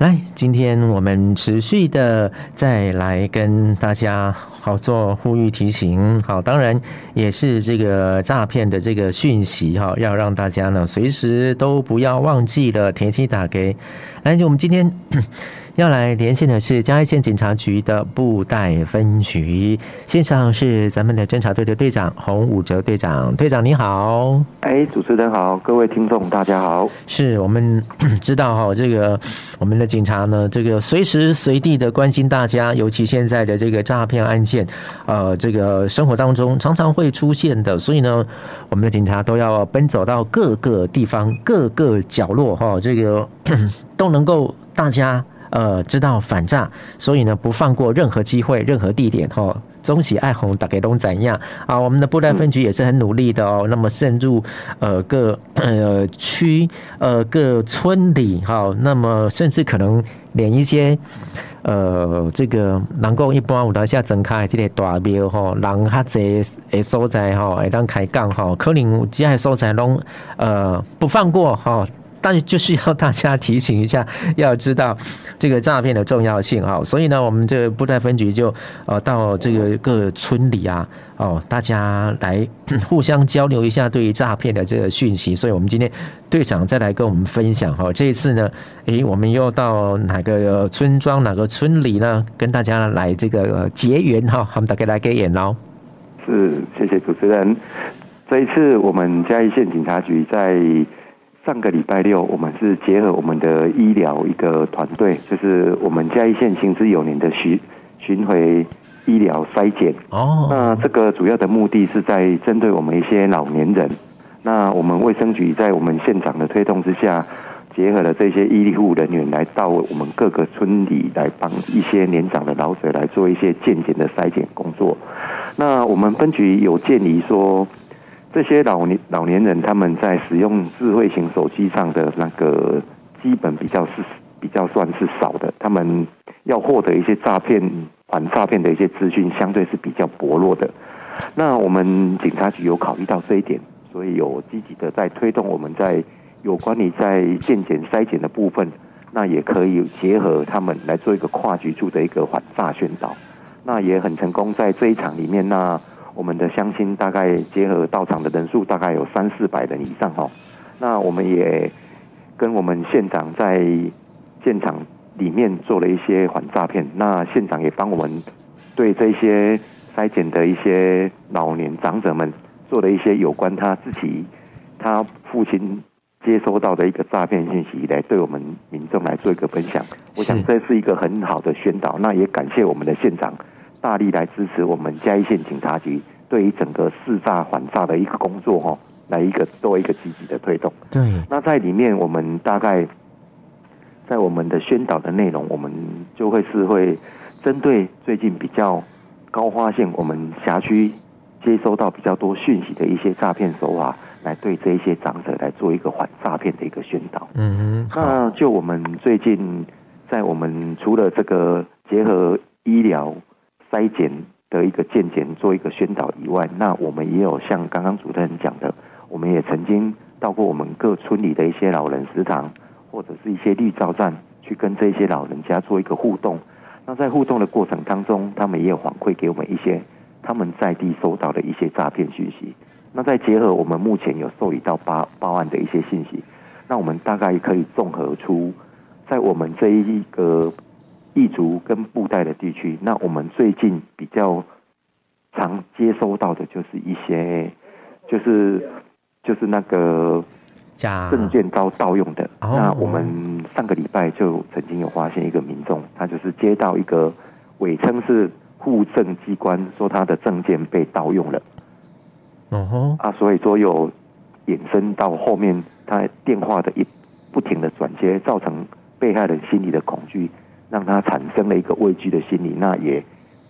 来，今天我们持续的再来跟大家好做呼吁提醒，好，当然也是这个诈骗的这个讯息哈，要让大家呢随时都不要忘记了填写打给。来，就我们今天。要来连线的是嘉义县警察局的布袋分局，线上是咱们的侦查队的队长洪武哲队长，队长你好。哎，主持人好，各位听众大家好。是我们知道哈，这个我们的警察呢，这个随时随地的关心大家，尤其现在的这个诈骗案件，呃，这个生活当中常常会出现的，所以呢，我们的警察都要奔走到各个地方、各个角落哈，这个 都能够大家。呃，知道反诈，所以呢，不放过任何机会、任何地点，哈，中喜爱红打给东怎样啊？我们的布袋分局也是很努力的哦。那么渗入呃各呃区呃各村里，哈，那么甚至可能连一些呃这个能够一般有当下整开这个大庙哈，人较济诶所在哈，会当开讲哈，可能这些所在拢呃不放过哈。但是就是要大家提醒一下，要知道这个诈骗的重要性哈，所以呢，我们这个布袋分局就呃到这个各村里啊，哦，大家来 互相交流一下对于诈骗的这个讯息。所以我们今天队长再来跟我们分享哈，这一次呢，诶，我们又到哪个村庄、哪个村里呢？跟大家来这个结缘哈，我们大家来给演喽。是，谢谢主持人。这一次我们嘉义县警察局在。上个礼拜六，我们是结合我们的医疗一个团队，就是我们嘉义县行之有年的巡巡回医疗筛检。哦，那这个主要的目的是在针对我们一些老年人。那我们卫生局在我们县长的推动之下，结合了这些医护人员来到我们各个村里来帮一些年长的老者来做一些健检的筛检工作。那我们分局有建议说。这些老年老年人他们在使用智慧型手机上的那个基本比较是比较算是少的，他们要获得一些诈骗反诈骗的一些资讯，相对是比较薄弱的。那我们警察局有考虑到这一点，所以有积极的在推动我们在有关于在健检筛检的部分，那也可以结合他们来做一个跨局处的一个反诈宣导，那也很成功在这一场里面那。我们的乡亲大概结合到场的人数大概有三四百人以上哈，那我们也跟我们县长在现场里面做了一些反诈骗，那县长也帮我们对这些筛检的一些老年长者们做了一些有关他自己他父亲接收到的一个诈骗信息来对我们民众来做一个分享，我想这是一个很好的宣导，那也感谢我们的县长。大力来支持我们嘉义县警察局对于整个识诈反诈的一个工作哈，来一个做一个积极的推动。对，那在里面我们大概在我们的宣导的内容，我们就会是会针对最近比较高发现我们辖区接收到比较多讯息的一些诈骗手法，来对这一些长者来做一个反诈骗的一个宣导。嗯哼，那就我们最近在我们除了这个结合医疗。筛检的一个健检做一个宣导以外，那我们也有像刚刚主持人讲的，我们也曾经到过我们各村里的一些老人食堂，或者是一些绿照站，去跟这些老人家做一个互动。那在互动的过程当中，他们也有反馈给我们一些他们在地收到的一些诈骗讯息。那再结合我们目前有受理到报报案的一些信息，那我们大概可以综合出在我们这一个。异族跟布袋的地区，那我们最近比较常接收到的就是一些，就是就是那个证件遭盗用的。那我们上个礼拜就曾经有发现一个民众，他就是接到一个伪称是户政机关，说他的证件被盗用了。嗯哼，啊，所以说有衍生到后面，他电话的一不停的转接，造成被害人心里的恐惧。让他产生了一个畏惧的心理，那也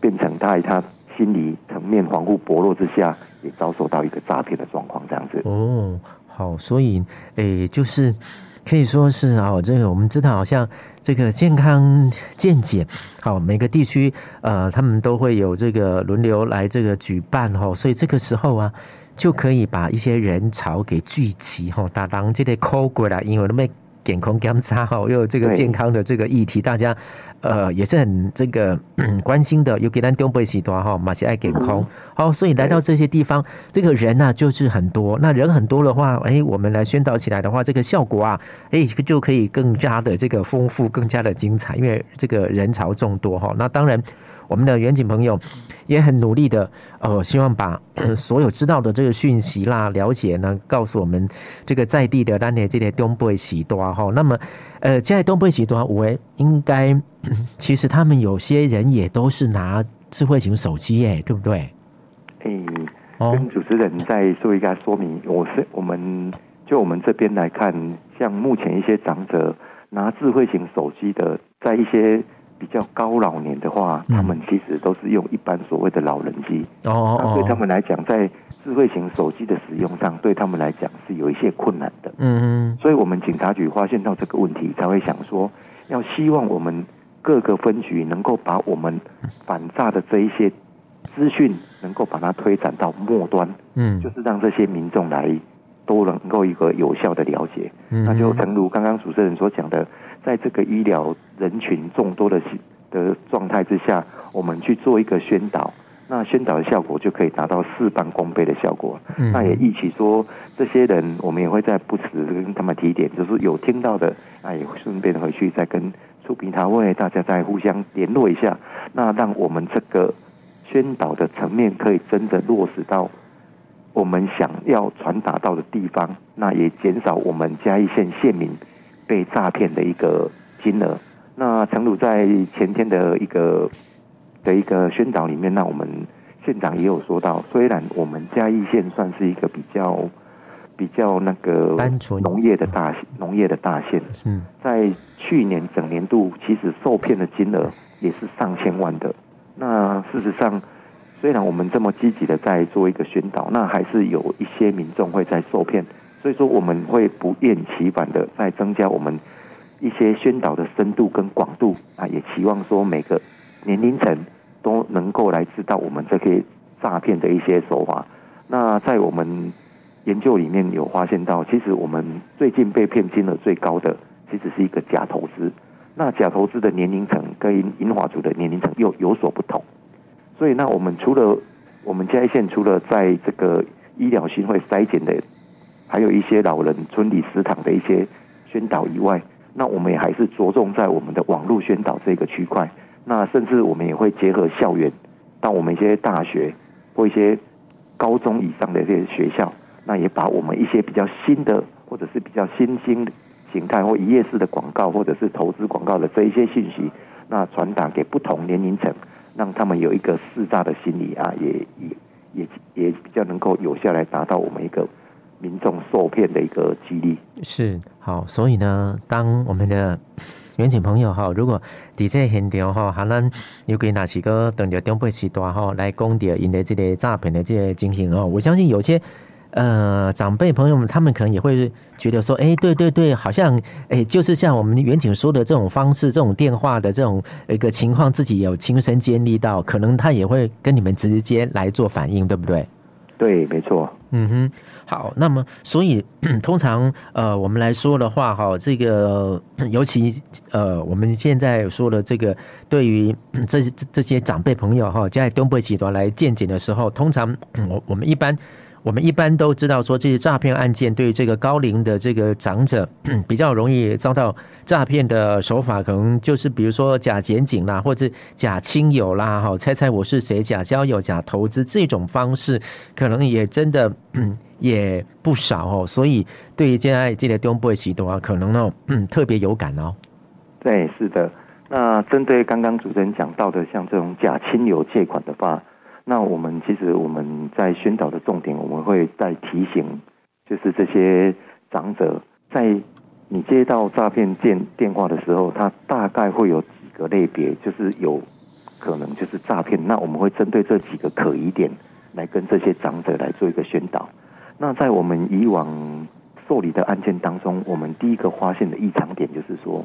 变成他在他心理层面防护薄弱之下，也遭受到一个诈骗的状况，这样子。哦，好，所以诶、就是可以说是啊，这个我们知道，好像这个健康健检，好，每个地区呃，他们都会有这个轮流来这个举办哈，所以这个时候啊，就可以把一些人潮给聚集哈，打当这个 call 过来，因为那么。健康检查哈，又有这个健康的这个议题，大家呃也是很这个关心的。尤其咱东北时段哈，马西爱健康，好，所以来到这些地方，这个人呢、啊、就是很多。那人很多的话，哎，我们来宣导起来的话，这个效果啊，哎，就可以更加的这个丰富，更加的精彩，因为这个人潮众多哈。那当然。我们的远景朋友也很努力的，呃，希望把 所有知道的这个讯息啦、了解呢，告诉我们这个在地的当地这些东北喜多哈。那么，呃，在东北集团，我应该 其实他们有些人也都是拿智慧型手机，哎，对不对？哎，跟主持人再做一下说明，我是我们就我们这边来看，像目前一些长者拿智慧型手机的，在一些。比较高老年的话，他们其实都是用一般所谓的老人机哦，那对他们来讲，在智慧型手机的使用上，对他们来讲是有一些困难的。嗯嗯，所以我们警察局发现到这个问题，才会想说，要希望我们各个分局能够把我们反诈的这一些资讯，能够把它推展到末端。嗯，就是让这些民众来都能够一个有效的了解。嗯，那就诚如刚刚主持人所讲的。在这个医疗人群众多的的状态之下，我们去做一个宣导，那宣导的效果就可以达到事半功倍的效果。嗯、那也一起说，这些人我们也会在不时跟他们提点，就是有听到的，那也会顺便回去再跟出平台位大家再互相联络一下，那让我们这个宣导的层面可以真的落实到我们想要传达到的地方，那也减少我们嘉义县县民。被诈骗的一个金额，那陈鲁在前天的一个的一个宣导里面，那我们县长也有说到，虽然我们嘉义县算是一个比较比较那个农业的大农业的大县，嗯，在去年整年度其实受骗的金额也是上千万的。那事实上，虽然我们这么积极的在做一个宣导，那还是有一些民众会在受骗。所以说，我们会不厌其烦的在增加我们一些宣导的深度跟广度啊，也期望说每个年龄层都能够来知道我们这些诈骗的一些手法。那在我们研究里面有发现到，其实我们最近被骗金额最高的，其实是一个假投资。那假投资的年龄层跟银华族的年龄层又有所不同。所以，那我们除了我们嘉义县除了在这个医疗巡回筛检的。还有一些老人村里食堂的一些宣导以外，那我们也还是着重在我们的网络宣导这个区块。那甚至我们也会结合校园，到我们一些大学或一些高中以上的这些学校，那也把我们一些比较新的或者是比较新兴形态或一页式的广告或者是投资广告的这一些信息，那传达给不同年龄层，让他们有一个试诈的心理啊，也也也也比较能够有效来达到我们一个。民众受骗的一个几率是好，所以呢，当我们的 远景朋友哈，如果在这现场哈，可能有给哪几个等着东北时段哈来讲掉引来这个诈骗的这些情形哦，我相信有些呃长辈朋友们，他们可能也会觉得说，哎、欸，对对对，好像哎、欸，就是像我们远景说的这种方式，这种电话的这种一个情况，自己有亲身经历到，可能他也会跟你们直接来做反应，对不对？对，没错。嗯哼，好，那么所以 通常呃，我们来说的话，哈，这个 尤其呃，我们现在说的这个，对于 这这些长辈朋友哈，在东北集团来见景的时候，通常我我们一般。我们一般都知道说，这些诈骗案件对这个高龄的这个长者 比较容易遭到诈骗的手法，可能就是比如说假检警啦，或者假亲友啦，哈，猜猜我是谁，假交友、假投资这种方式，可能也真的 也不少哦。所以对于现在这个东部许多啊，可能呢 特别有感哦。对，是的。那针对刚刚主持人讲到的，像这种假亲友借款的话。那我们其实我们在宣导的重点，我们会再提醒，就是这些长者，在你接到诈骗电电话的时候，他大概会有几个类别，就是有可能就是诈骗。那我们会针对这几个可疑点，来跟这些长者来做一个宣导。那在我们以往受理的案件当中，我们第一个发现的异常点就是说，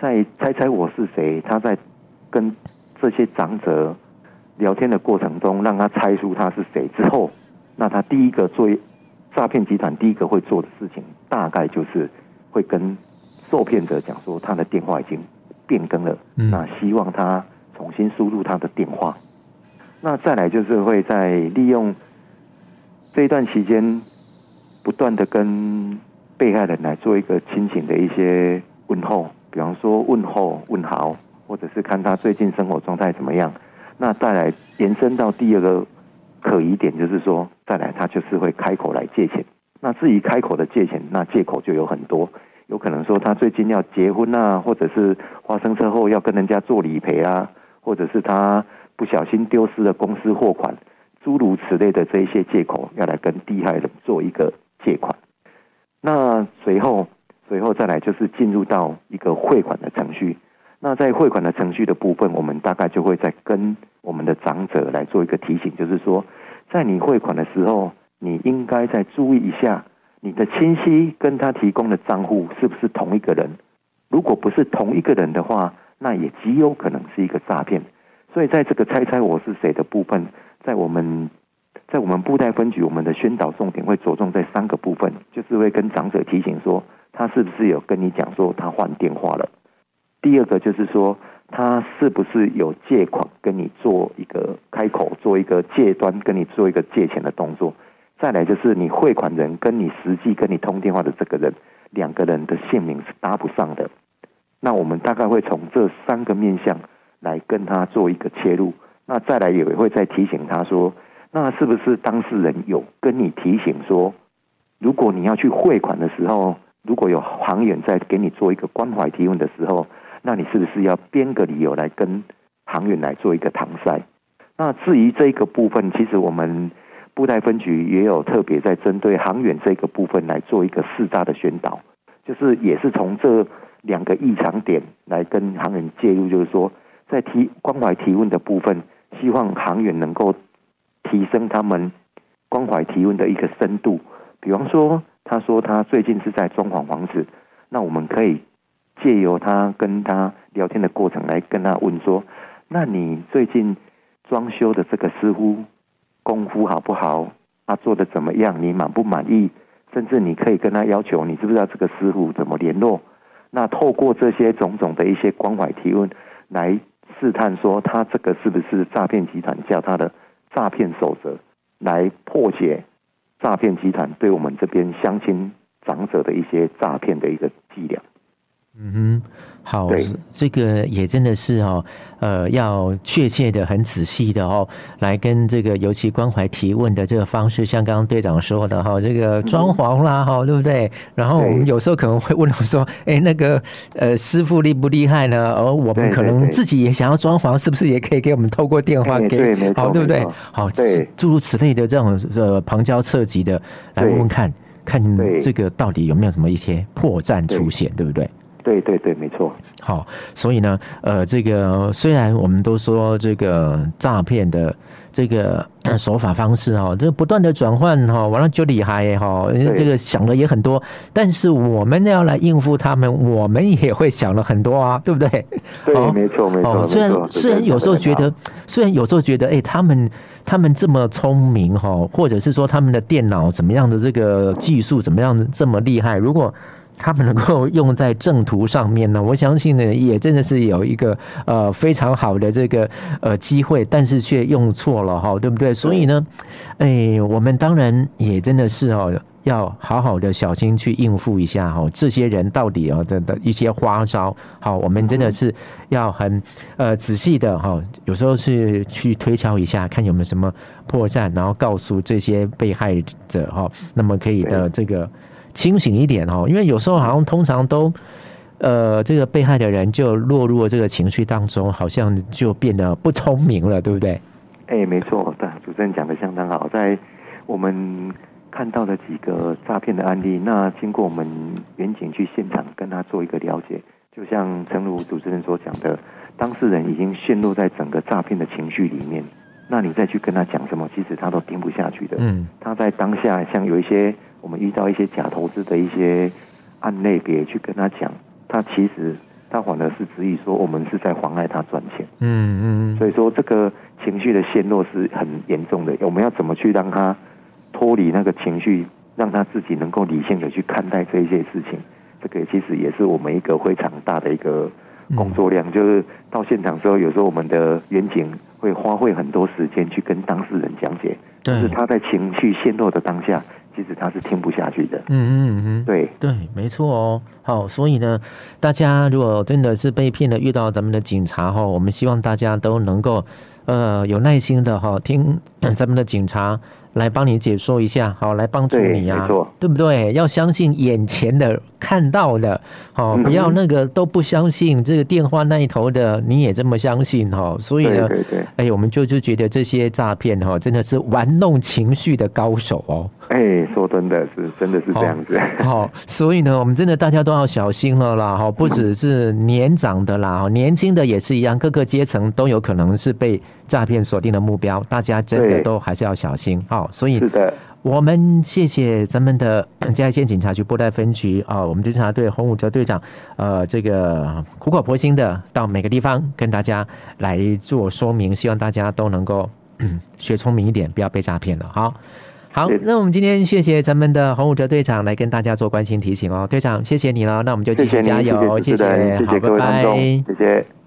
在猜猜我是谁，他在跟这些长者。聊天的过程中，让他猜出他是谁之后，那他第一个做诈骗集团第一个会做的事情，大概就是会跟受骗者讲说他的电话已经变更了，嗯、那希望他重新输入他的电话。那再来就是会在利用这一段期间，不断的跟被害人来做一个亲情的一些问候，比方说问候问好，或者是看他最近生活状态怎么样。那再来延伸到第二个可疑点，就是说再来他就是会开口来借钱。那至于开口的借钱，那借口就有很多，有可能说他最近要结婚啊，或者是发生车祸要跟人家做理赔啊，或者是他不小心丢失了公司货款，诸如此类的这一些借口，要来跟被害人做一个借款。那随后，随后再来就是进入到一个汇款的程序。那在汇款的程序的部分，我们大概就会再跟我们的长者来做一个提醒，就是说，在你汇款的时候，你应该再注意一下，你的亲戚跟他提供的账户是不是同一个人？如果不是同一个人的话，那也极有可能是一个诈骗。所以，在这个猜猜我是谁的部分，在我们。在我们布袋分局，我们的宣导重点会着重在三个部分，就是会跟长者提醒说，他是不是有跟你讲说他换电话了。第二个就是说，他是不是有借款跟你做一个开口，做一个借端跟你做一个借钱的动作。再来就是你汇款人跟你实际跟你通电话的这个人，两个人的姓名是搭不上的。那我们大概会从这三个面向来跟他做一个切入。那再来也会再提醒他说。那是不是当事人有跟你提醒说，如果你要去汇款的时候，如果有行员在给你做一个关怀提问的时候，那你是不是要编个理由来跟航员来做一个搪塞？那至于这个部分，其实我们布袋分局也有特别在针对航员这个部分来做一个适当的宣导，就是也是从这两个异常点来跟航员介入，就是说在提关怀提问的部分，希望航员能够。提升他们关怀提问的一个深度，比方说，他说他最近是在装潢房子，那我们可以借由他跟他聊天的过程来跟他问说，那你最近装修的这个师傅功夫好不好？他做的怎么样？你满不满意？甚至你可以跟他要求，你知不知道这个师傅怎么联络？那透过这些种种的一些关怀提问来试探说，他这个是不是诈骗集团叫他的？诈骗守则来破解诈骗集团对我们这边乡亲长者的一些诈骗的一个伎俩。好，这个也真的是哦，呃，要确切的、很仔细的哦，来跟这个尤其关怀提问的这个方式，像刚刚队长说的哈，这个装潢啦哈，嗯、对不对？然后我们有时候可能会问到说，哎，那个呃，师傅厉不厉害呢？而我们可能自己也想要装潢，是不是也可以给我们透过电话给？对，好，对不对？好，诸如此类的这种呃旁敲侧击的来问问看，看这个到底有没有什么一些破绽出现，对，对不对？对对对，没错。好，所以呢，呃，这个虽然我们都说这个诈骗的这个 手法方式哈，这个不断的转换哈，完了就厉害哈，对这个想的也很多。但是我们要来应付他们，我们也会想了很多啊，对不对？对，没错没错。虽然虽然有时候觉得，虽然有时候觉得，哎，他们他们这么聪明哈，或者是说他们的电脑怎么样的这个技术怎么样的这么厉害，如果。他们能够用在正途上面呢？我相信呢，也真的是有一个呃非常好的这个呃机会，但是却用错了哈，对不对？所以呢，哎，我们当然也真的是哦，要好好的小心去应付一下哈，这些人到底啊的的一些花招。好，我们真的是要很呃仔细的哈，有时候是去推敲一下，看有没有什么破绽，然后告诉这些被害者哈，那么可以的这个。清醒一点哦，因为有时候好像通常都，呃，这个被害的人就落入了这个情绪当中，好像就变得不聪明了，对不对？哎、欸，没错，对，主持人讲的相当好。在我们看到的几个诈骗的案例，那经过我们员警去现场跟他做一个了解，就像诚如主持人所讲的，当事人已经陷入在整个诈骗的情绪里面，那你再去跟他讲什么，其实他都听不下去的。嗯，他在当下像有一些。我们遇到一些假投资的一些案类别去跟他讲，他其实他反而是质疑说我们是在妨碍他赚钱。嗯嗯。所以说这个情绪的陷落是很严重的。我们要怎么去让他脱离那个情绪，让他自己能够理性的去看待这一些事情？这个其实也是我们一个非常大的一个工作量，就是到现场之后，有时候我们的员警会花费很多时间去跟当事人讲解，就是他在情绪陷落的当下。其实他是听不下去的。嗯嗯嗯，对对，没错哦。好，所以呢，大家如果真的是被骗了，遇到咱们的警察哈，我们希望大家都能够呃有耐心的哈听咱们的警察来帮你解说一下，好来帮助你啊，对，对不对？要相信眼前的看到的，好，不要那个都不相信这个电话那一头的，你也这么相信哈。所以呢，对对对，哎，我们就就觉得这些诈骗哈，真的是玩弄情绪的高手哦。哎，说真的是，真的是这样子。好，所以呢，我们真的大家都要小心了啦。哈，不只是年长的啦，年轻的也是一样，各个阶层都有可能是被诈骗锁定的目标。大家真的都还是要小心。哦，所以我们谢谢咱们的 嘉义县警察局布袋分局啊，我们侦查队洪武哲队长，呃，这个苦口婆心的到每个地方跟大家来做说明，希望大家都能够 学聪明一点，不要被诈骗了。好。好，那我们今天谢谢咱们的洪武哲队长来跟大家做关心提醒哦，队长谢谢你了，那我们就继续加油，谢谢，谢谢，谢谢，好，拜拜，谢谢。